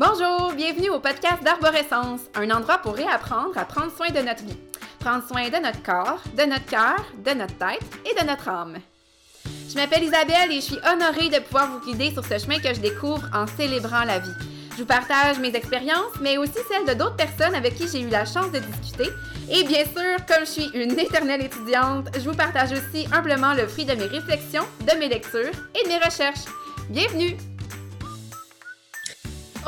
Bonjour, bienvenue au podcast d'Arborescence, un endroit pour réapprendre à prendre soin de notre vie. Prendre soin de notre corps, de notre cœur, de notre tête et de notre âme. Je m'appelle Isabelle et je suis honorée de pouvoir vous guider sur ce chemin que je découvre en célébrant la vie. Je vous partage mes expériences, mais aussi celles de d'autres personnes avec qui j'ai eu la chance de discuter. Et bien sûr, comme je suis une éternelle étudiante, je vous partage aussi humblement le fruit de mes réflexions, de mes lectures et de mes recherches. Bienvenue!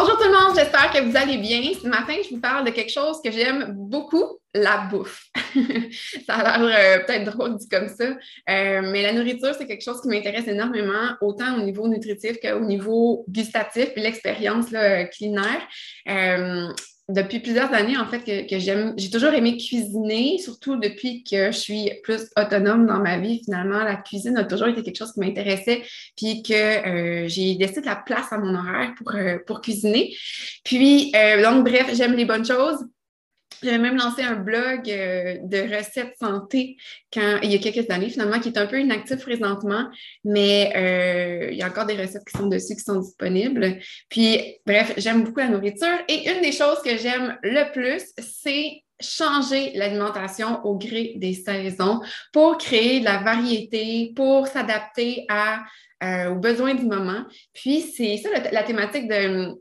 Bonjour tout le monde, j'espère que vous allez bien. Ce matin, je vous parle de quelque chose que j'aime beaucoup, la bouffe. ça a l'air euh, peut-être drôle dit comme ça, euh, mais la nourriture, c'est quelque chose qui m'intéresse énormément, autant au niveau nutritif qu'au niveau gustatif, puis l'expérience culinaire. Euh, depuis plusieurs années, en fait, que, j'aime, j'ai toujours aimé cuisiner, surtout depuis que je suis plus autonome dans ma vie. Finalement, la cuisine a toujours été quelque chose qui m'intéressait, puis que euh, j'ai laissé de la place à mon horaire pour, euh, pour cuisiner. Puis, euh, donc, bref, j'aime les bonnes choses. J'avais même lancé un blog euh, de recettes santé quand, il y a quelques années, finalement, qui est un peu inactif présentement, mais euh, il y a encore des recettes qui sont dessus, qui sont disponibles. Puis, bref, j'aime beaucoup la nourriture. Et une des choses que j'aime le plus, c'est changer l'alimentation au gré des saisons pour créer de la variété, pour s'adapter euh, aux besoins du moment. Puis, c'est ça la thématique de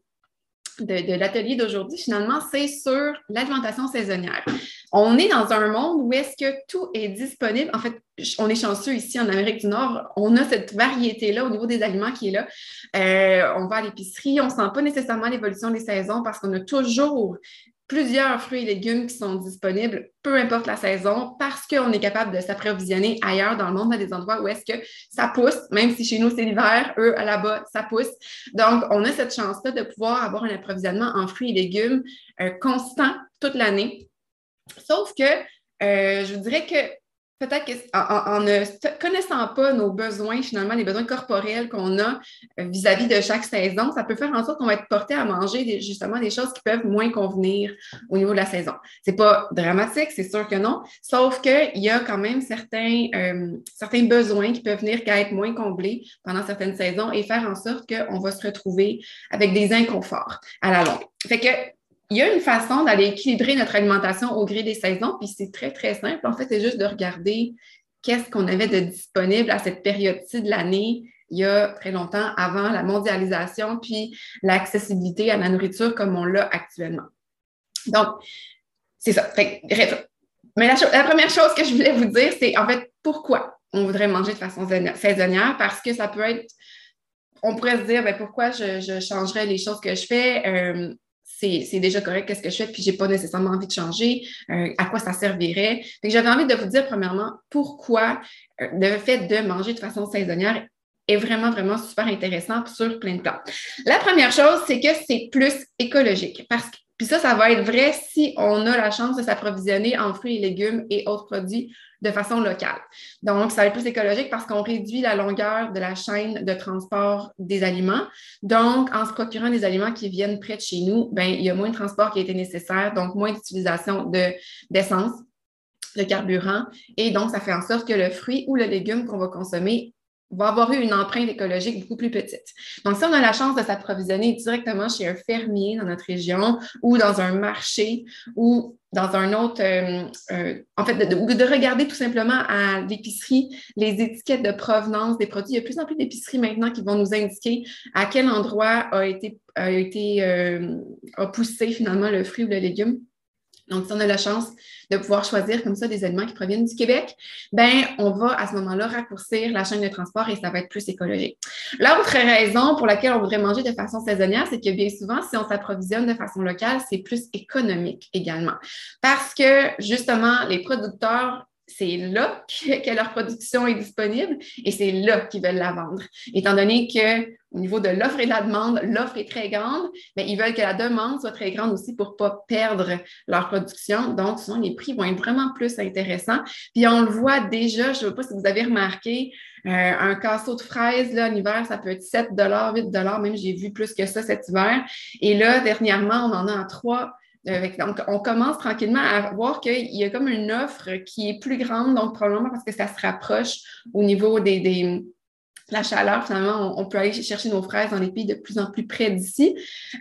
de, l'atelier d'aujourd'hui, finalement, c'est sur l'alimentation saisonnière. On est dans un monde où est-ce que tout est disponible. En fait, on est chanceux ici en Amérique du Nord. On a cette variété-là au niveau des aliments qui est là. Euh, on va à l'épicerie, on ne sent pas nécessairement l'évolution des saisons parce qu'on a toujours plusieurs fruits et légumes qui sont disponibles, peu importe la saison, parce qu'on est capable de s'approvisionner ailleurs dans le monde, à des endroits où est-ce que ça pousse, même si chez nous c'est l'hiver, eux là-bas, ça pousse. Donc, on a cette chance-là de pouvoir avoir un approvisionnement en fruits et légumes euh, constant toute l'année. Sauf que euh, je vous dirais que peut-être qu'en ne connaissant pas nos besoins, finalement, les besoins corporels qu'on a euh, vis-à-vis de chaque saison, ça peut faire en sorte qu'on va être porté à manger justement des choses qui peuvent moins convenir au niveau de la saison. C'est pas dramatique, c'est sûr que non, sauf qu'il y a quand même certains, euh, certains besoins qui peuvent venir qu'à être moins comblés pendant certaines saisons et faire en sorte qu'on va se retrouver avec des inconforts à la longue. Fait que il y a une façon d'aller équilibrer notre alimentation au gré des saisons, puis c'est très, très simple. En fait, c'est juste de regarder qu'est-ce qu'on avait de disponible à cette période-ci de l'année il y a très longtemps avant la mondialisation, puis l'accessibilité à la nourriture comme on l'a actuellement. Donc, c'est ça. mais la, première chose que je voulais vous dire, c'est en fait pourquoi on voudrait manger de façon saisonnière, parce que ça peut être, on pourrait se dire, ben, pourquoi je, je changerais les choses que je fais? Euh, c'est déjà correct, qu'est-ce que je fais, puis j'ai pas nécessairement envie de changer, euh, à quoi ça servirait. J'avais envie de vous dire, premièrement, pourquoi euh, le fait de manger de façon saisonnière est vraiment, vraiment super intéressant sur plein de plans. La première chose, c'est que c'est plus écologique parce que puis ça, ça va être vrai si on a la chance de s'approvisionner en fruits et légumes et autres produits de façon locale. Donc, ça va être plus écologique parce qu'on réduit la longueur de la chaîne de transport des aliments. Donc, en se procurant des aliments qui viennent près de chez nous, ben, il y a moins de transport qui a été nécessaire, donc moins d'utilisation d'essence, de carburant. Et donc, ça fait en sorte que le fruit ou le légume qu'on va consommer va avoir eu une empreinte écologique beaucoup plus petite. Donc, si on a la chance de s'approvisionner directement chez un fermier dans notre région ou dans un marché ou dans un autre, euh, euh, en fait, de, de, regarder tout simplement à l'épicerie les étiquettes de provenance des produits. Il y a de plus en plus d'épiceries maintenant qui vont nous indiquer à quel endroit a été, a été euh, a poussé finalement le fruit ou le légume. Donc, si on a la chance de pouvoir choisir comme ça des aliments qui proviennent du Québec, ben on va à ce moment-là raccourcir la chaîne de transport et ça va être plus écologique. L'autre raison pour laquelle on voudrait manger de façon saisonnière, c'est que bien souvent, si on s'approvisionne de façon locale, c'est plus économique également. Parce que justement, les producteurs c'est là que, leur production est disponible et c'est là qu'ils veulent la vendre. Étant donné que au niveau de l'offre et de la demande, l'offre est très grande, mais ils veulent que la demande soit très grande aussi pour ne pas perdre leur production. Donc, souvent, les prix vont être vraiment plus intéressants. Puis on le voit déjà, je ne sais pas si vous avez remarqué, euh, un casseau de fraises, là, en hiver, ça peut être 7 8 même j'ai vu plus que ça cet hiver. Et là, dernièrement, on en a à 3 donc, on commence tranquillement à voir qu'il y a comme une offre qui est plus grande, donc probablement parce que ça se rapproche au niveau des, la chaleur, finalement, on, peut aller chercher nos fraises dans les pays de plus en plus près d'ici.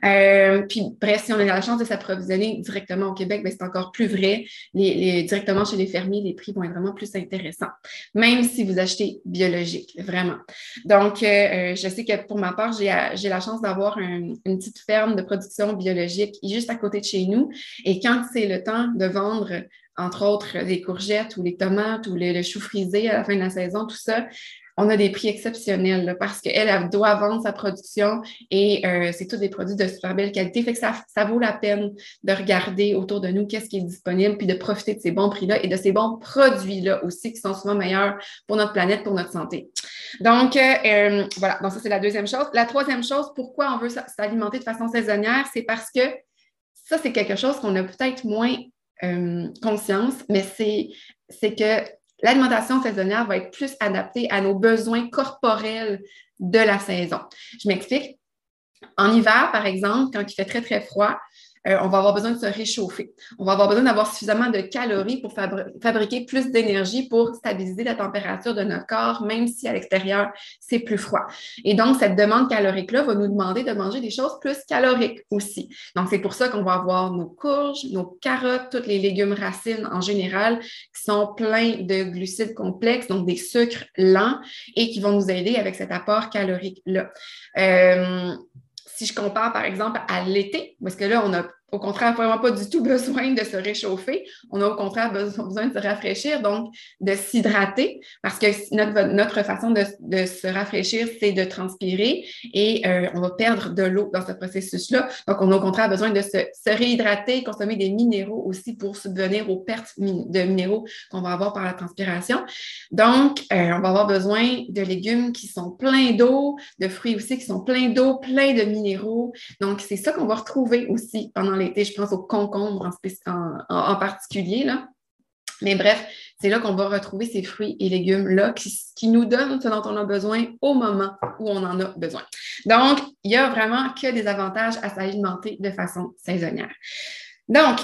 Euh, puis, bref, si on a la chance de s'approvisionner directement au Québec, ben, c'est encore plus vrai. Directement chez les fermiers, les prix vont être vraiment plus intéressants, même si vous achetez biologique, vraiment. Donc, euh, euh, je sais que pour ma part, j'ai la chance d'avoir une petite ferme de production biologique juste à côté de chez nous. Et quand c'est le temps de vendre entre autres les courgettes ou les tomates ou le chou frisé à la fin de la saison, tout ça, on a des prix exceptionnels parce qu'elle elle doit vendre sa production et euh, c'est tous des produits de super belle qualité. Fait que ça, ça vaut la peine de regarder autour de nous qu'est-ce qui est disponible puis de profiter de ces bons prix-là et de ces bons produits-là aussi qui sont souvent meilleurs pour notre planète, pour notre santé. Donc, euh, euh, voilà. Donc, ça, c'est la deuxième chose. La troisième chose, pourquoi on veut s'alimenter de façon saisonnière, c'est parce que ça, c'est quelque chose qu'on a peut-être moins conscience, mais c'est que l'alimentation saisonnière va être plus adaptée à nos besoins corporels de la saison. Je m'explique. En hiver, par exemple, quand il fait très, très froid, euh, on va avoir besoin de se réchauffer. On va avoir besoin d'avoir suffisamment de calories pour fabriquer plus d'énergie pour stabiliser la température de notre corps, même si à l'extérieur, c'est plus froid. Et donc, cette demande calorique-là va nous demander de manger des choses plus caloriques aussi. Donc, c'est pour ça qu'on va avoir nos courges, nos carottes, tous les légumes racines en général qui sont pleins de glucides complexes, donc des sucres lents et qui vont nous aider avec cet apport calorique-là. Euh, si je compare par exemple à l'été, parce que là, on a au contraire, vraiment pas du tout besoin de se réchauffer. On a au contraire besoin de se rafraîchir, donc de s'hydrater, parce que notre, façon de, se rafraîchir, c'est de transpirer et euh, on va perdre de l'eau dans ce processus-là. Donc, on a au contraire besoin de se, réhydrater, consommer des minéraux aussi pour subvenir aux pertes de minéraux qu'on va avoir par la transpiration. Donc, euh, on va avoir besoin de légumes qui sont pleins d'eau, de fruits aussi qui sont pleins d'eau, pleins de minéraux. Donc, c'est ça qu'on va retrouver aussi pendant l'été, je pense aux concombres en, particulier. Là. Mais bref, c'est là qu'on va retrouver ces fruits et légumes-là qui, nous donnent ce dont on a besoin au moment où on en a besoin. Donc, il n'y a vraiment que des avantages à s'alimenter de façon saisonnière. Donc,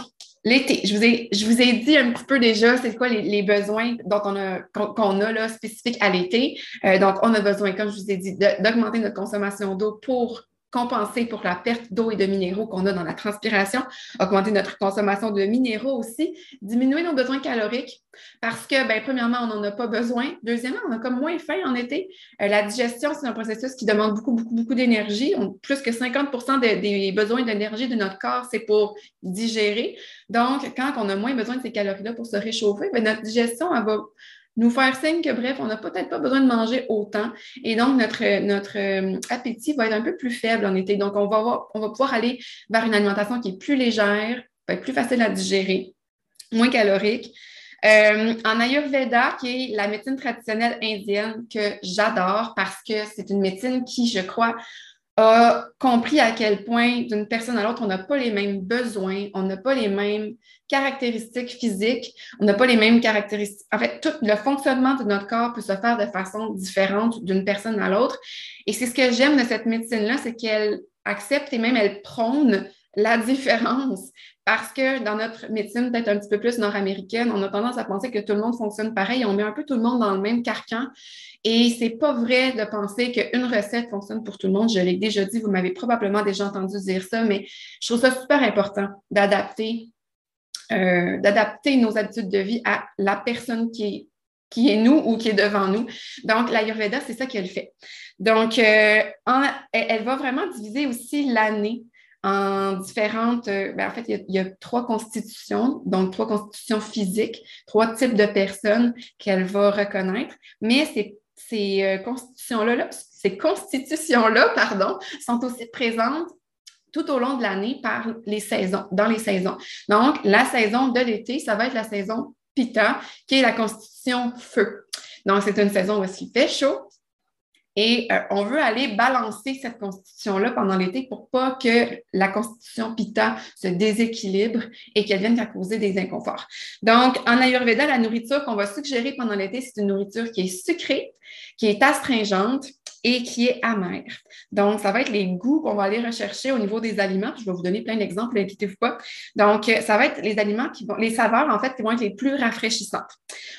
l'été, je vous ai, je vous ai dit un petit peu déjà c'est quoi les, besoins dont on a, qu'on a là, spécifiques à l'été. Euh, donc, on a besoin, comme je vous ai dit, d'augmenter notre consommation d'eau pour compenser pour la perte d'eau et de minéraux qu'on a dans la transpiration, augmenter notre consommation de minéraux aussi, diminuer nos besoins caloriques parce que, ben, premièrement, on n'en a pas besoin. Deuxièmement, on a comme moins faim en été. Euh, la digestion, c'est un processus qui demande beaucoup, beaucoup, beaucoup d'énergie. Plus que 50% des besoins d'énergie de notre corps, c'est pour digérer. Donc, quand on a moins besoin de ces calories-là pour se réchauffer, ben, notre digestion, elle va nous faire signe que, bref, on n'a peut-être pas besoin de manger autant. Et donc, notre, notre euh, appétit va être un peu plus faible en été. Donc, on va, on va pouvoir aller vers une alimentation qui est plus légère, va être plus facile à digérer, moins calorique. Euh, en Ayurveda, qui est la médecine traditionnelle indienne que j'adore parce que c'est une médecine qui, je crois, a compris à quel point d'une personne à l'autre, on n'a pas les mêmes besoins, on n'a pas les mêmes caractéristiques physiques, on n'a pas les mêmes caractéristiques. En fait, tout le fonctionnement de notre corps peut se faire de façon différente d'une personne à l'autre. Et c'est ce que j'aime de cette médecine-là, c'est qu'elle accepte et même elle prône la différence. Parce que dans notre médecine, peut-être un petit peu plus nord-américaine, on a tendance à penser que tout le monde fonctionne pareil. On met un peu tout le monde dans le même carcan. Et c'est pas vrai de penser qu'une recette fonctionne pour tout le monde. Je l'ai déjà dit, vous m'avez probablement déjà entendu dire ça, mais je trouve ça super important d'adapter, euh, d'adapter nos habitudes de vie à la personne qui est qui est nous ou qui est devant nous. Donc, l'Ayurveda, c'est ça qu'elle fait. Donc, euh, elle, va vraiment diviser aussi l'année en différentes. Euh, ben, en fait, il y, a, trois constitutions, donc trois constitutions physiques, trois types de personnes qu'elle va reconnaître. Mais ces, ces euh, constitutions-là, ces constitutions-là, pardon, sont aussi présentes tout au long de l'année par les saisons, dans les saisons. Donc, la saison de l'été, ça va être la saison Pitta, qui est la constitution feu. Donc, c'est une saison où il fait chaud, et euh, on veut aller balancer cette constitution-là pendant l'été pour pas que la constitution Pitta se déséquilibre et qu'elle vienne à causer des inconforts. Donc, en Ayurveda, la nourriture qu'on va suggérer pendant l'été, c'est une nourriture qui est sucrée, qui est astringente et qui est amer. Donc, ça va être les goûts qu'on va aller rechercher au niveau des aliments. Je vais vous donner plein d'exemples, inquiétez-vous pas. Donc, ça va être les aliments qui vont, les saveurs, en fait, qui vont être les plus rafraîchissantes.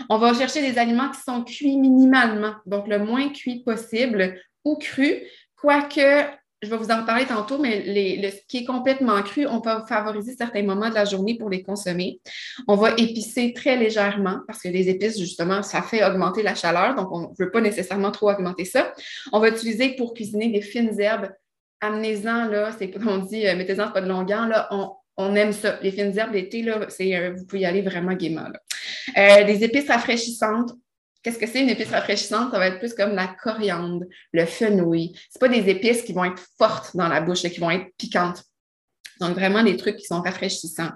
On va chercher des aliments qui sont cuits minimalement, donc le moins cuit possible ou cru, quoique je vais vous en parler tantôt, mais le, ce qui est complètement cru, on peut favoriser certains moments de la journée pour les consommer. On va épicer très légèrement parce que les épices, justement, ça fait augmenter la chaleur, donc on ne veut pas nécessairement trop augmenter ça. On va utiliser pour cuisiner des fines herbes. Amenez-en, là, c'est on dit, euh, mettez-en pas de longueur, là, on, aime ça. Les fines herbes l'été, là, c'est, euh, vous pouvez y aller vraiment gaiement. Euh, des épices rafraîchissantes, Qu'est-ce que c'est une épice rafraîchissante? Ça va être plus comme la coriandre, le fenouil. Ce pas des épices qui vont être fortes dans la bouche, qui vont être piquantes. Donc, vraiment des trucs qui sont rafraîchissants.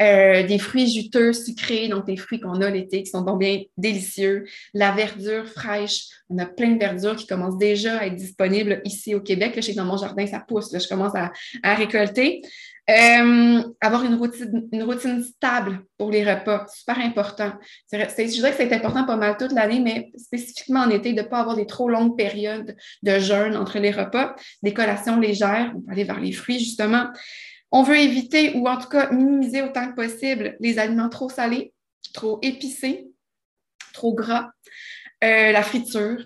Euh, des fruits juteux, sucrés, donc des fruits qu'on a l'été, qui sont bien délicieux. La verdure fraîche. On a plein de verdures qui commencent déjà à être disponibles ici au Québec. je sais que dans mon jardin, ça pousse. je commence à récolter. Euh, avoir une routine, une routine stable pour les repas, super important. je dirais que c'est important pas mal toute l'année, mais spécifiquement en été, de ne pas avoir des trop longues périodes de jeûne entre les repas, des collations légères, on peut aller vers les fruits justement. On veut éviter ou en tout cas minimiser autant que possible les aliments trop salés, trop épicés, trop gras, euh, la friture,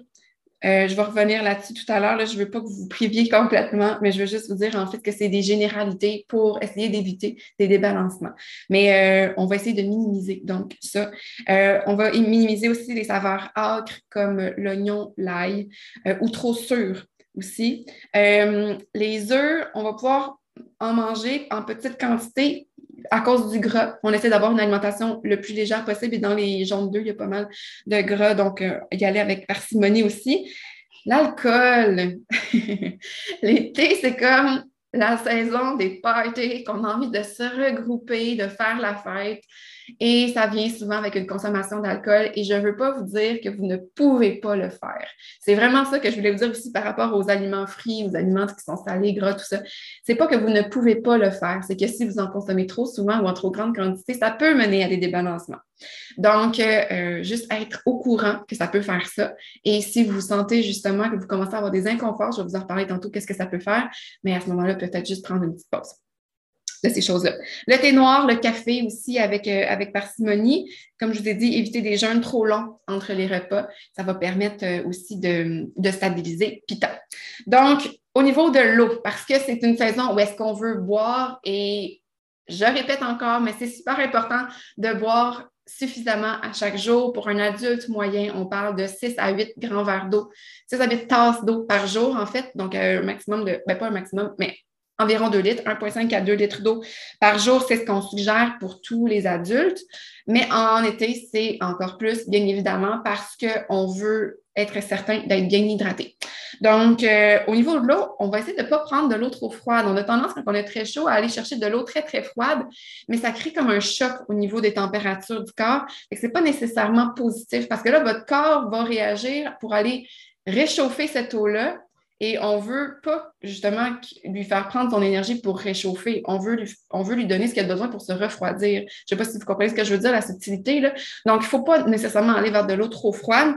euh, je vais revenir là-dessus tout à l'heure. je ne veux pas que vous priviez complètement, mais je veux juste vous dire en fait que c'est des généralités pour essayer d'éviter des débalancements. Mais euh, on va essayer de minimiser donc ça. Euh, on va minimiser aussi les saveurs âcres comme l'oignon, l'ail ou trop sûr aussi. les œufs, on va pouvoir en manger en petite quantité à cause du gras, on essaie d'avoir une alimentation le plus légère possible. Et dans les jaunes d'œufs, il y a pas mal de gras, donc euh, y aller avec parcimonie aussi. L'alcool. L'été, c'est comme la saison des parties, qu'on a envie de se regrouper, de faire la fête. Et ça vient souvent avec une consommation d'alcool. Et je ne veux pas vous dire que vous ne pouvez pas le faire. C'est vraiment ça que je voulais vous dire aussi par rapport aux aliments frits, aux aliments qui sont salés, gras, tout ça. C'est pas que vous ne pouvez pas le faire. C'est que si vous en consommez trop souvent ou en trop grande quantité, ça peut mener à des débalancements. Donc, euh, euh, juste être au courant que ça peut faire ça. Et si vous sentez justement que vous commencez à avoir des inconforts, je vais vous en reparler tantôt, qu'est-ce que ça peut faire. Mais à ce moment-là, peut-être juste prendre une petite pause ces choses-là. Le thé noir, le café aussi avec, euh, avec parcimonie. Comme je vous ai dit, éviter des jeûnes trop longs entre les repas. Ça va permettre euh, aussi de, de stabiliser Pita. Donc, au niveau de l'eau, parce que c'est une saison où est-ce qu'on veut boire et je répète encore, mais c'est super important de boire suffisamment à chaque jour. Pour un adulte moyen, on parle de 6 à 8 grands verres d'eau, 6 à 8 tasses d'eau par jour, en fait. Donc, un maximum de, ben pas un maximum, mais environ 2 litres, 1,5 à 2 litres d'eau par jour, c'est ce qu'on suggère pour tous les adultes. Mais en été, c'est encore plus, bien évidemment, parce qu'on veut être certain d'être bien hydraté. Donc, euh, au niveau de l'eau, on va essayer de ne pas prendre de l'eau trop froide. On a tendance, quand on est très chaud, à aller chercher de l'eau très, très froide, mais ça crée comme un choc au niveau des températures du corps. Ce n'est pas nécessairement positif parce que là, votre corps va réagir pour aller réchauffer cette eau-là et on veut pas justement lui faire prendre son énergie pour réchauffer. On veut lui, on veut lui donner ce qu'il a besoin pour se refroidir. Je ne sais pas si vous comprenez ce que je veux dire, la subtilité. Là. Donc, il ne faut pas nécessairement aller vers de l'eau trop froide.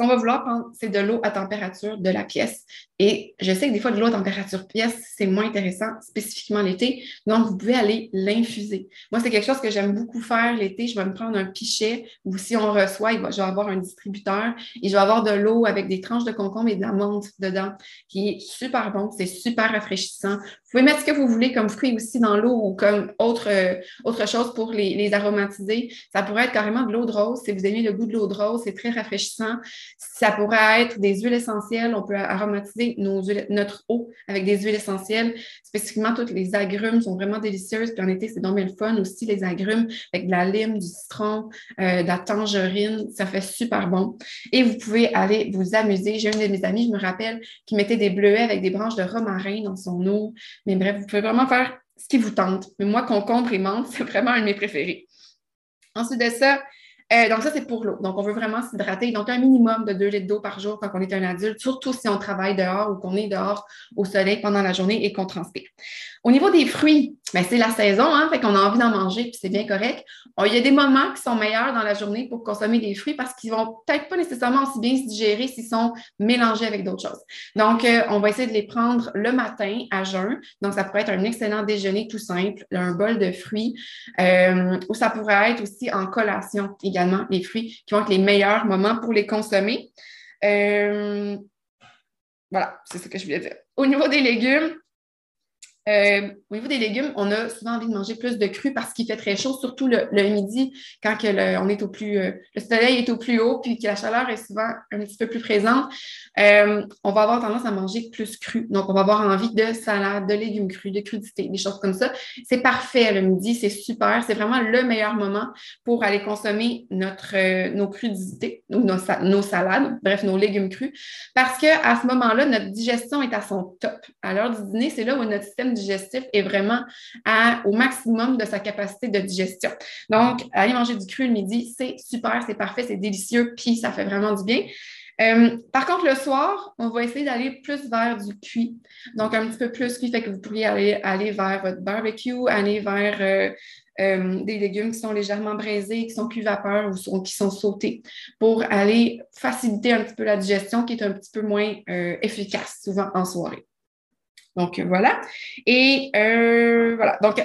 Ce qu'on va vouloir prendre, c'est de l'eau à température de la pièce. Et je sais que des fois, de l'eau à température pièce, c'est moins intéressant, spécifiquement l'été. Donc, vous pouvez aller l'infuser. Moi, c'est quelque chose que j'aime beaucoup faire l'été. Je vais me prendre un pichet ou si on reçoit, je vais avoir un distributeur et je vais avoir de l'eau avec des tranches de concombre et de la menthe dedans, qui est super bon. C'est super rafraîchissant. Vous pouvez mettre ce que vous voulez comme fruit aussi dans l'eau ou comme autre, euh, autre chose pour les, les, aromatiser. Ça pourrait être carrément de l'eau de rose. Si vous aimez le goût de l'eau de rose, c'est très rafraîchissant. Ça pourrait être des huiles essentielles. On peut aromatiser notre eau avec des huiles essentielles. Spécifiquement, toutes les agrumes sont vraiment délicieuses. Puis en été, c'est donc le fun aussi, les agrumes avec de la lime, du citron, euh, de la tangerine. Ça fait super bon. Et vous pouvez aller vous amuser. J'ai une de mes amies, je me rappelle, qui mettait des bleuets avec des branches de romarin dans son eau. Mais bref, vous pouvez vraiment faire ce qui vous tente. Mais moi, concombre et menthe, c'est vraiment un de mes préférés. Ensuite de ça, euh, donc, ça, c'est pour l'eau. Donc, on veut vraiment s'hydrater. Donc, un minimum de 2 litres d'eau par jour quand on est un adulte, surtout si on travaille dehors ou qu'on est dehors au soleil pendant la journée et qu'on transpire. Au niveau des fruits, ben, c'est la saison, hein, fait qu'on a envie d'en manger, puis c'est bien correct. il y a des moments qui sont meilleurs dans la journée pour consommer des fruits parce qu'ils vont peut-être pas nécessairement aussi bien se digérer s'ils sont mélangés avec d'autres choses. Donc, euh, on va essayer de les prendre le matin à jeun. Donc, ça pourrait être un excellent déjeuner tout simple, un bol de fruits, euh, ou ça pourrait être aussi en collation également, les fruits qui vont être les meilleurs moments pour les consommer. Euh, voilà, c'est ce que je voulais dire. Au niveau des légumes, euh, au niveau des légumes, on a souvent envie de manger plus de cru parce qu'il fait très chaud, surtout le, midi, quand on est au plus, euh, le soleil est au plus haut, puis que la chaleur est souvent un petit peu plus présente. Euh, on va avoir tendance à manger plus cru. Donc, on va avoir envie de salade, de légumes crus, de crudités, des choses comme ça. C'est parfait le midi, c'est super. C'est vraiment le meilleur moment pour aller consommer notre, nos crudités, nos, nos salades, bref, nos légumes crus, parce qu'à ce moment-là, notre digestion est à son top. À l'heure du dîner, c'est là où notre système digestif est vraiment au maximum de sa capacité de digestion. Donc, aller manger du cru le midi, c'est super, c'est parfait, c'est délicieux, puis ça fait vraiment du bien. Euh, par contre, le soir, on va essayer d'aller plus vers du cuit. Donc, un petit peu plus cuit, fait que vous pourriez aller, aller vers votre barbecue, aller vers euh, euh, des légumes qui sont légèrement braisés, qui sont plus vapeur ou qui sont sautés pour aller faciliter un petit peu la digestion qui est un petit peu moins efficace souvent en soirée. Donc, voilà. Et euh, voilà. Donc,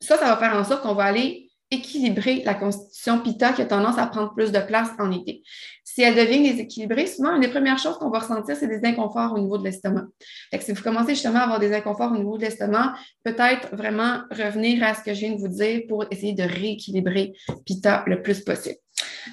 ça, ça va faire en sorte qu'on va aller équilibrer la constitution pita qui a tendance à prendre plus de place en été. Si elle devient déséquilibrée, souvent, une des premières choses qu'on va ressentir, c'est des inconforts au niveau de l'estomac. Si vous commencez justement à avoir des inconforts au niveau de l'estomac, peut-être vraiment revenir à ce que je viens de vous dire pour essayer de rééquilibrer pita le plus possible.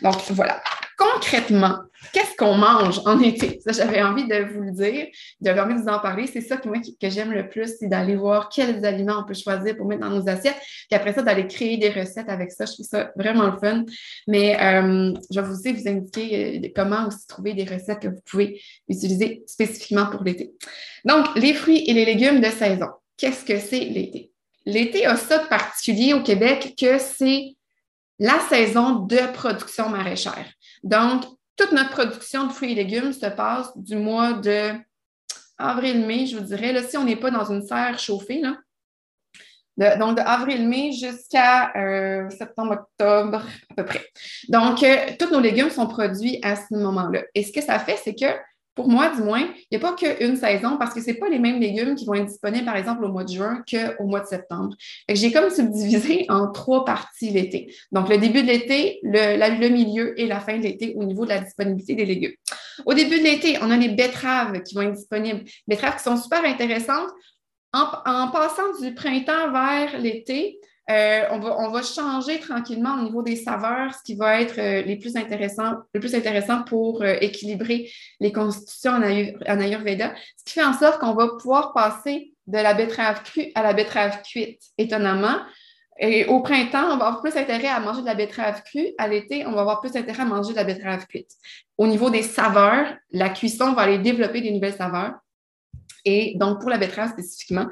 Donc, voilà concrètement, qu'est-ce qu'on mange en été? Ça, j'avais envie de vous le dire, j'avais envie de vous en parler. C'est ça que moi que j'aime le plus, c'est d'aller voir quels aliments on peut choisir pour mettre dans nos assiettes. Puis après ça, d'aller créer des recettes avec ça. Je trouve ça vraiment le fun. Mais euh, je vais aussi vous indiquer euh, comment aussi trouver des recettes que vous pouvez utiliser spécifiquement pour l'été. Donc, les fruits et les légumes de saison. Qu'est-ce que c'est l'été? L'été a ça de particulier au Québec que c'est la saison de production maraîchère. Donc, toute notre production de fruits et légumes se passe du mois de avril-mai, je vous dirais. Là, si on n'est pas dans une serre chauffée, donc de avril-mai jusqu'à euh, septembre-octobre à peu près. Donc, euh, tous nos légumes sont produits à ce moment-là. Et ce que ça fait, c'est que pour moi, du moins, il n'y a pas qu'une saison parce que ce pas les mêmes légumes qui vont être disponibles, par exemple, au mois de juin qu'au mois de septembre. J'ai comme subdivisé en trois parties l'été. Donc, le début de l'été, le, milieu et la fin de l'été au niveau de la disponibilité des légumes. Au début de l'été, on a les betteraves qui vont être disponibles. Betteraves qui sont super intéressantes. en passant du printemps vers l'été, euh, on, va, changer tranquillement au niveau des saveurs, ce qui va être euh, le plus intéressant pour euh, équilibrer les constitutions en, Ayurveda, ce qui fait en sorte qu'on va pouvoir passer de la betterave crue à la betterave cuite, étonnamment. Et au printemps, on va avoir plus intérêt à manger de la betterave crue. À l'été, on va avoir plus intérêt à manger de la betterave cuite. Au niveau des saveurs, la cuisson va aller développer des nouvelles saveurs. Et donc, pour la betterave spécifiquement,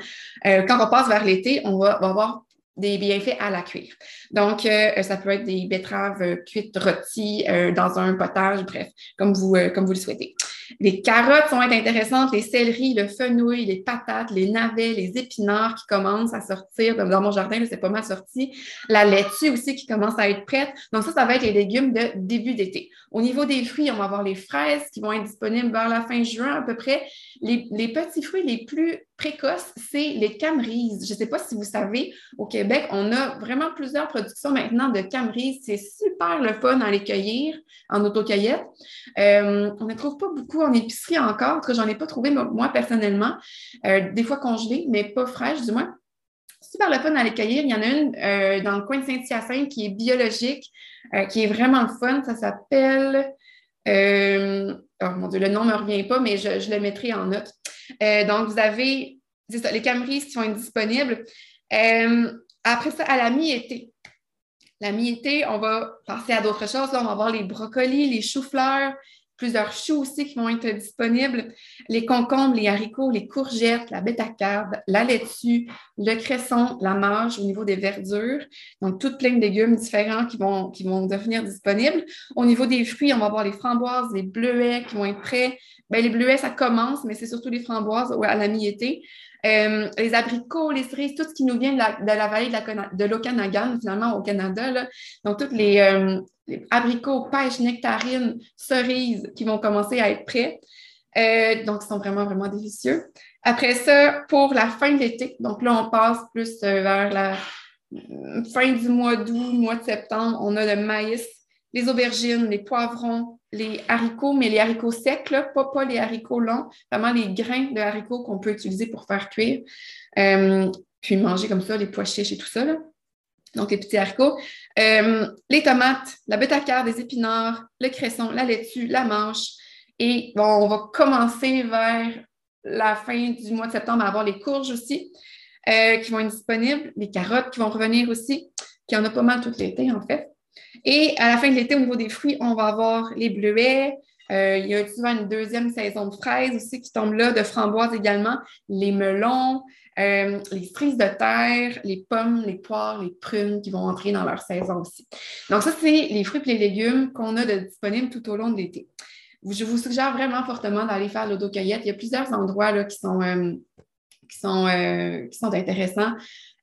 quand on passe vers l'été, on va, va avoir des bienfaits à la cuire. Donc, euh, ça peut être des betteraves euh, cuites rôties euh, dans un potage, bref, comme vous, comme vous le souhaitez. Les carottes sont intéressantes, les céleris, le fenouil, les patates, les navets, les épinards qui commencent à sortir. Dans mon jardin, c'est pas mal sorti. La laitue aussi qui commence à être prête. Donc, ça, ça va être les légumes de début d'été. Au niveau des fruits, on va avoir les fraises qui vont être disponibles vers la fin juin à peu près. Les petits fruits les plus précoces, c'est les camerises. Je ne sais pas si vous savez, au Québec, on a vraiment plusieurs productions maintenant de camerises. C'est super le fun à les cueillir en autocueillette. Euh, on ne trouve pas beaucoup en épicerie encore, que j'en ai pas trouvé moi personnellement. Euh, des fois congelées, mais pas fraîches du moins. Super le fun à les cueillir. Il y en a une euh, dans le coin de Saint-Hyacinthe qui est biologique, qui est vraiment le fun. Ça s'appelle. oh mon Dieu, le nom ne me revient pas, mais je le mettrai en note. Euh, donc, vous avez les camerises qui être disponibles. Euh, après ça, à la mi-été. La mi-été, on va passer à d'autres choses. Là, on va avoir les brocolis, les choux-fleurs, plusieurs choux aussi qui vont être disponibles, les concombres, les haricots, les courgettes, la bétacarde, la laitue, le cresson, la marge au niveau des verdures. Donc, toutes plein de légumes différents qui vont, qui vont devenir disponibles. Au niveau des fruits, on va avoir les framboises, les bleuets qui vont être prêts. Bien, les bleuets, ça commence, mais c'est surtout les framboises à la mi-été. Les abricots, les cerises, tout ce qui nous vient de la, vallée de l'Okanagan, finalement, au Canada. Donc, toutes les, abricots, pêches, nectarines, cerises qui vont commencer à être prêts. donc, ils sont vraiment, vraiment délicieux. Après ça, pour la fin de l'été, donc là, on passe plus vers la fin du mois d'août, mois de septembre, on a le maïs, les aubergines, les poivrons, les haricots, mais les haricots secs, pas, les haricots longs, vraiment les grains de haricots qu'on peut utiliser pour faire cuire, euh, puis manger comme ça, les pois chiches et tout ça. Donc, les petits haricots. Euh, les tomates, la betacard, des épinards, le cresson, la laitue, la manche. Et bon, on va commencer vers la fin du mois de septembre à avoir les courges aussi. Euh, qui vont être disponibles, les carottes qui vont revenir aussi, qui en a pas mal tout l'été en fait. Et à la fin de l'été, au niveau des fruits, on va avoir les bleuets. Euh, il y a souvent une deuxième saison de fraises aussi qui tombe là, de framboises également, les melons, euh, les frises de terre, les pommes, les poires, les prunes qui vont entrer dans leur saison aussi. Donc, ça, c'est les fruits et les légumes qu'on a de disponibles tout au long de l'été. Je vous suggère vraiment fortement d'aller faire l'autocueillette. Il y a plusieurs endroits là, qui sont qui sont, euh, qui sont intéressants.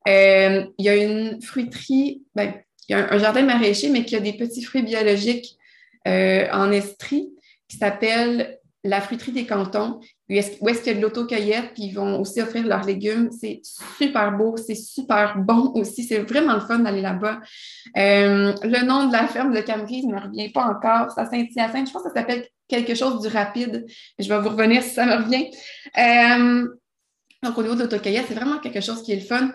Euh, il y a une fruiterie, ben, il y a un, jardin maraîcher, mais qui a des petits fruits biologiques euh, en estrie qui s'appelle la fruiterie des cantons, où est-ce qu'il y a de l'autocueillette, puis ils vont aussi offrir leurs légumes. C'est super beau, c'est super bon aussi. C'est vraiment le fun d'aller là-bas. le nom de la ferme de Camerise ne me revient pas encore. À Saint-Hyacinthe. Je pense que ça s'appelle quelque chose du rapide. Je vais vous revenir si ça me revient. Donc, au niveau de l'autocueillette, c'est vraiment quelque chose qui est le fun.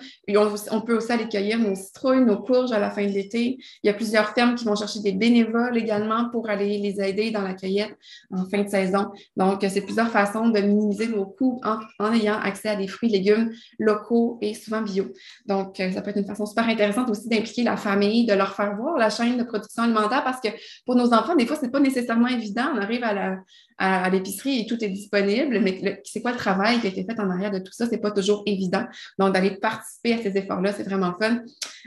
on, peut aussi aller cueillir nos citrouilles, nos courges à la fin de l'été. Il y a plusieurs fermes qui vont chercher des bénévoles également pour aller les aider dans la cueillette en fin de saison. Donc, c'est plusieurs façons de minimiser nos coûts en, ayant accès à des fruits, légumes locaux et souvent bio. Donc, euh, ça peut être une façon super intéressante aussi d'impliquer la famille, de leur faire voir la chaîne de production alimentaire parce que pour nos enfants, des fois, ce n'est pas nécessairement évident. On arrive à la, à, l'épicerie et tout est disponible, mais c'est quoi le travail qui a été fait en arrière de tout ça? C'est pas toujours évident. Donc, d'aller participer à ces efforts-là, c'est vraiment fun.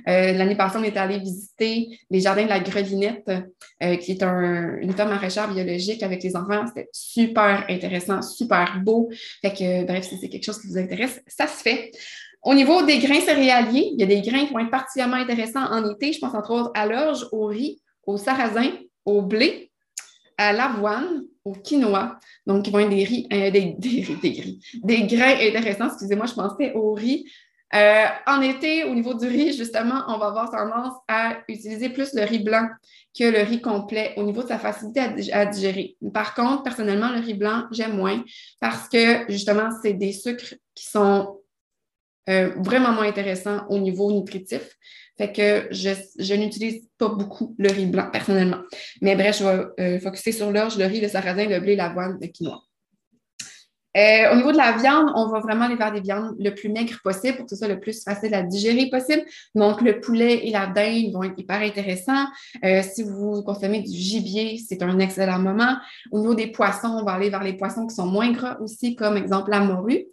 Euh, l'année passée, on est allé visiter les jardins de la Grelinette, euh, qui est un, une femme maraîchère biologique avec les enfants. C'était super intéressant, super beau. Fait que, bref, si c'est quelque chose qui vous intéresse, ça se fait. Au niveau des grains céréaliers, il y a des grains qui vont être particulièrement intéressants en été. Je pense entre autres à l'orge, au riz, au sarrasin, au blé, à l'avoine, au quinoa. Donc, ils vont être des riz, euh, des, des, des, grains intéressants. Excusez-moi, je pensais au riz. Euh, en été, au niveau du riz, justement, on va avoir tendance à utiliser plus le riz blanc que le riz complet au niveau de sa facilité à, digérer. Par contre, personnellement, le riz blanc, j'aime moins parce que, justement, c'est des sucres qui sont euh, vraiment moins intéressants au niveau nutritif. Fait que je, n'utilise pas beaucoup le riz blanc personnellement. Mais bref, je vais euh, focuser sur l'orge, le riz, le sarrasin, le blé, l'avoine, le quinoa. Euh, au niveau de la viande, on va vraiment aller vers des viandes le plus maigre possible pour que ce soit le plus facile à digérer possible. Donc, le poulet et la dinde vont être hyper intéressants. Euh, si vous consommez du gibier, c'est un excellent moment. Au niveau des poissons, on va aller vers les poissons qui sont moins gras aussi, comme exemple la morue.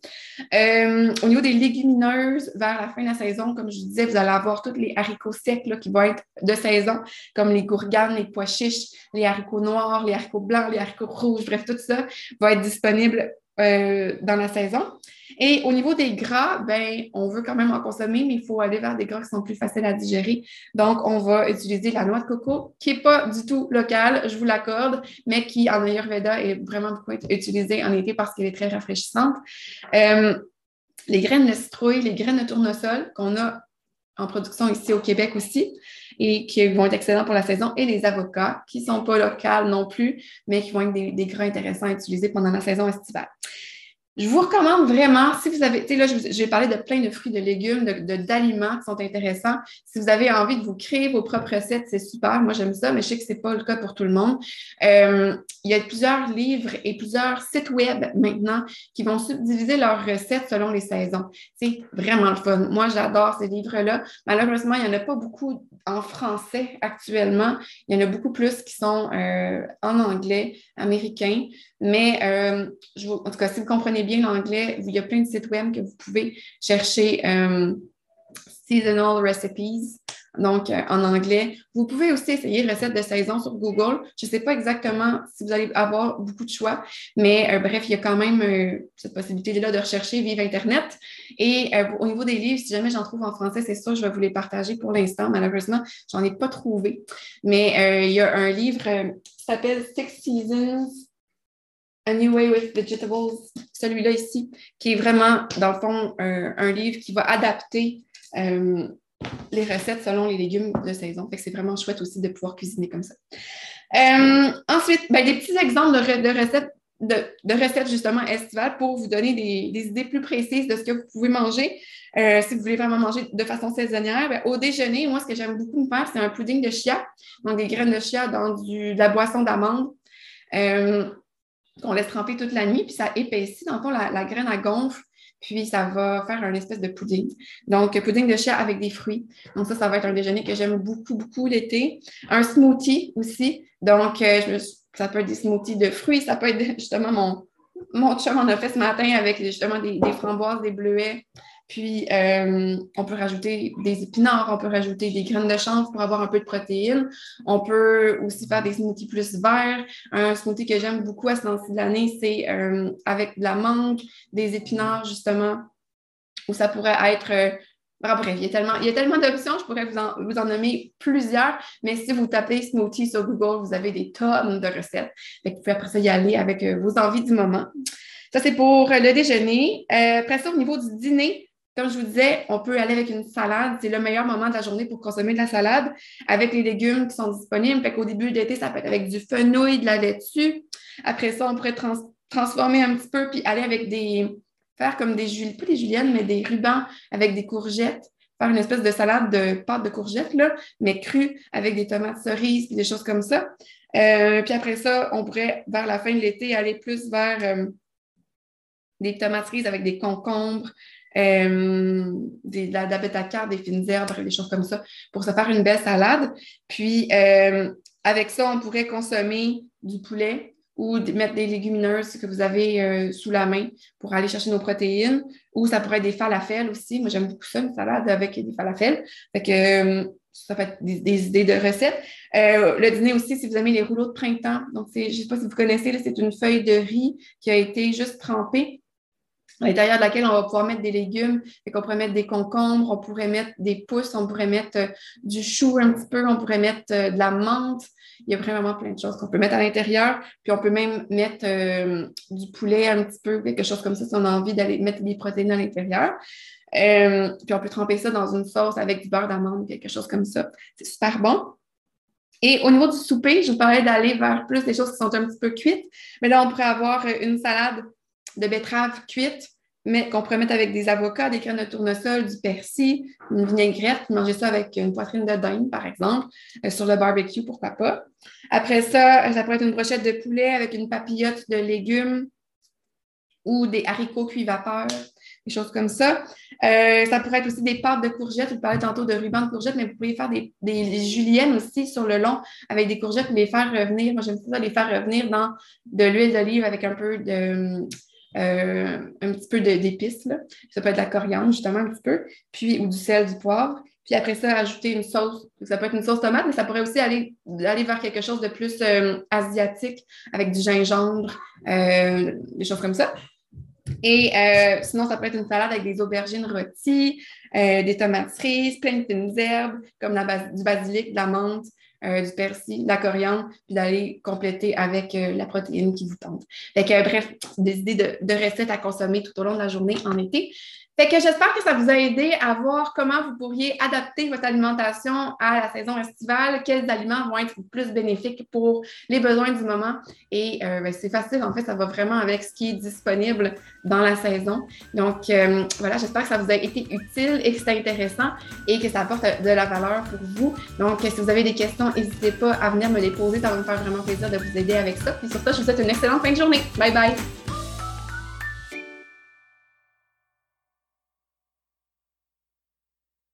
Euh, au niveau des légumineuses, vers la fin de la saison, comme je disais, vous allez avoir tous les haricots secs qui vont être de saison, comme les gourganes, les pois chiches, les haricots noirs, les haricots blancs, les haricots rouges, bref, tout ça va être disponible euh, dans la saison. Et au niveau des gras, ben, on veut quand même en consommer, mais il faut aller vers des gras qui sont plus faciles à digérer. Donc, on va utiliser la noix de coco, qui n'est pas du tout locale, je vous l'accorde, mais qui en Ayurveda est vraiment beaucoup utilisée en été parce qu'elle est très rafraîchissante. Euh, les graines de citrouille, les graines de tournesol qu'on a en production ici au Québec aussi et qui vont être excellents pour la saison, et les avocats qui ne sont pas locales non plus, mais qui vont être des, des grains intéressants à utiliser pendant la saison estivale. Je vous recommande vraiment, si vous avez, tu sais, là, j'ai parlé de plein de fruits, de légumes, d'aliments de, qui sont intéressants. Si vous avez envie de vous créer vos propres recettes, c'est super. Moi, j'aime ça, mais je sais que ce n'est pas le cas pour tout le monde. Euh, il y a plusieurs livres et plusieurs sites web maintenant qui vont subdiviser leurs recettes selon les saisons. C'est vraiment le fun. Moi, j'adore ces livres-là. Malheureusement, il n'y en a pas beaucoup en français actuellement. Il y en a beaucoup plus qui sont euh, en anglais, américain. Mais euh, en tout cas, si vous comprenez bien l'anglais, il y a plein de sites web que vous pouvez chercher euh, seasonal recipes donc euh, en anglais. Vous pouvez aussi essayer recettes de saison sur Google. Je ne sais pas exactement si vous allez avoir beaucoup de choix, mais euh, bref, il y a quand même cette possibilité-là de rechercher Vive Internet. Et au niveau des livres, si jamais j'en trouve en français, c'est ça, je vais vous les partager pour l'instant. Malheureusement, j'en ai pas trouvé. Mais il y a un livre qui s'appelle Six Seasons a New Way with Vegetables, celui-là ici, qui est vraiment, dans le fond, un, livre qui va adapter euh, les recettes selon les légumes de saison. C'est vraiment chouette aussi de pouvoir cuisiner comme ça. Euh, ensuite, ben, des petits exemples de, recettes de, recettes justement estivales pour vous donner des, idées plus précises de ce que vous pouvez manger. Euh, si vous voulez vraiment manger de façon saisonnière, ben, au déjeuner, moi, ce que j'aime beaucoup me faire, c'est un pudding de chia, donc des graines de chia dans de la boisson d'amande qu'on laisse tremper toute la nuit, puis ça épaissit. Dans la, graine, à gonfle, puis ça va faire un espèce de pudding. Donc, pudding de chia avec des fruits. Donc, ça, ça va être un déjeuner que j'aime beaucoup, beaucoup l'été. Un smoothie aussi. Donc, euh, ça peut être des smoothies de fruits, ça peut être justement mon, mon chum en a fait ce matin avec justement des framboises, des bleuets, puis, euh, on peut rajouter des épinards, on peut rajouter des graines de chanvre pour avoir un peu de protéines. On peut aussi faire des smoothies plus verts. Un smoothie que j'aime beaucoup à ce temps-ci de l'année, c'est euh, avec de la mangue, des épinards, justement, où ça pourrait être. Euh, bref, il y a tellement, tellement d'options, je pourrais vous en, vous en nommer plusieurs, mais si vous tapez smoothie sur Google, vous avez des tonnes de recettes. vous pouvez après ça y aller avec vos envies du moment. Ça, c'est pour le déjeuner. après ça, au niveau du dîner, comme je vous disais, on peut aller avec une salade. C'est le meilleur moment de la journée pour consommer de la salade avec les légumes qui sont disponibles. Fait qu'au début d'été, ça peut être avec du fenouil, de la laitue. Après ça, on pourrait transformer un petit peu puis aller avec des. faire comme des juliennes, pas des juliennes, mais des rubans avec des courgettes. Faire une espèce de salade de pâte de courgettes, mais crue avec des tomates cerises et des choses comme ça. Euh, puis après ça, on pourrait, vers la fin de l'été, aller plus vers euh, des tomates cerises avec des concombres, euh, des, de la, de des fines herbes, des choses comme ça, pour se faire une belle salade. Puis, euh, avec ça, on pourrait consommer du poulet ou mettre des légumineuses que vous avez euh, sous la main pour aller chercher nos protéines. Ou ça pourrait être des falafels aussi. Moi, j'aime beaucoup ça, une salade avec des falafels. Fait que ça fait des, idées de recettes. le dîner aussi, si vous aimez les rouleaux de printemps. Donc, je ne sais pas si vous connaissez, c'est une feuille de riz qui a été juste trempée à l'intérieur de laquelle on va pouvoir mettre des légumes. Fait qu'on pourrait mettre des concombres, on pourrait mettre des pousses, on pourrait mettre euh, du chou un petit peu, on pourrait mettre euh, de la menthe. Il y a vraiment plein de choses qu'on peut mettre à l'intérieur. Puis on peut même mettre euh, du poulet un petit peu, quelque chose comme ça, si on a envie d'aller mettre des protéines à l'intérieur. puis on peut tremper ça dans une sauce avec du beurre d'amande, quelque chose comme ça. C'est super bon. Et au niveau du souper, je vous parlais d'aller vers plus des choses qui sont un petit peu cuites. Mais là, on pourrait avoir une salade de betterave cuite qu'on pourrait mettre avec des avocats, des graines de tournesol, du persil, une vinaigrette, manger ça avec une poitrine de dinde, par exemple, euh, sur le barbecue, pourquoi pas. Après ça, ça pourrait être une brochette de poulet avec une papillote de légumes ou des haricots cuits vapeur, des choses comme ça. Euh, ça pourrait être aussi des pâtes de courgettes. Vous parlez tantôt de ruban de courgettes, mais vous pouvez faire des, juliennes aussi sur le long avec des courgettes, les faire revenir. Moi, j'aime ça, les faire revenir dans de l'huile d'olive avec un peu de euh, un petit peu d'épices. Ça peut être de la coriandre, justement, un petit peu, puis ou du sel, du poivre. Puis après ça, ajouter une sauce. Ça peut être une sauce tomate, mais ça pourrait aussi aller, aller vers quelque chose de plus euh, asiatique avec du gingembre, euh, des choses comme ça. Et sinon, ça peut être une salade avec des aubergines rôties, des tomates cerises, plein de fines herbes, comme du basilic, de la menthe, euh, du persil, de la coriandre, puis d'aller compléter avec euh, la protéine qui vous tente. Fait que, bref, des idées de, de recettes à consommer tout au long de la journée en été. Fait que j'espère que ça vous a aidé à voir comment vous pourriez adapter votre alimentation à la saison estivale, quels aliments vont être plus bénéfiques pour les besoins du moment. Et euh, ben, c'est facile, en fait, ça va vraiment avec ce qui est disponible dans la saison. Donc euh, voilà, j'espère que ça vous a été utile et que c'est intéressant et que ça apporte de la valeur pour vous. Donc si vous avez des questions, n'hésitez pas à venir me les poser, ça va me faire vraiment plaisir de vous aider avec ça. Puis sur ça, je vous souhaite une excellente fin de journée. Bye bye!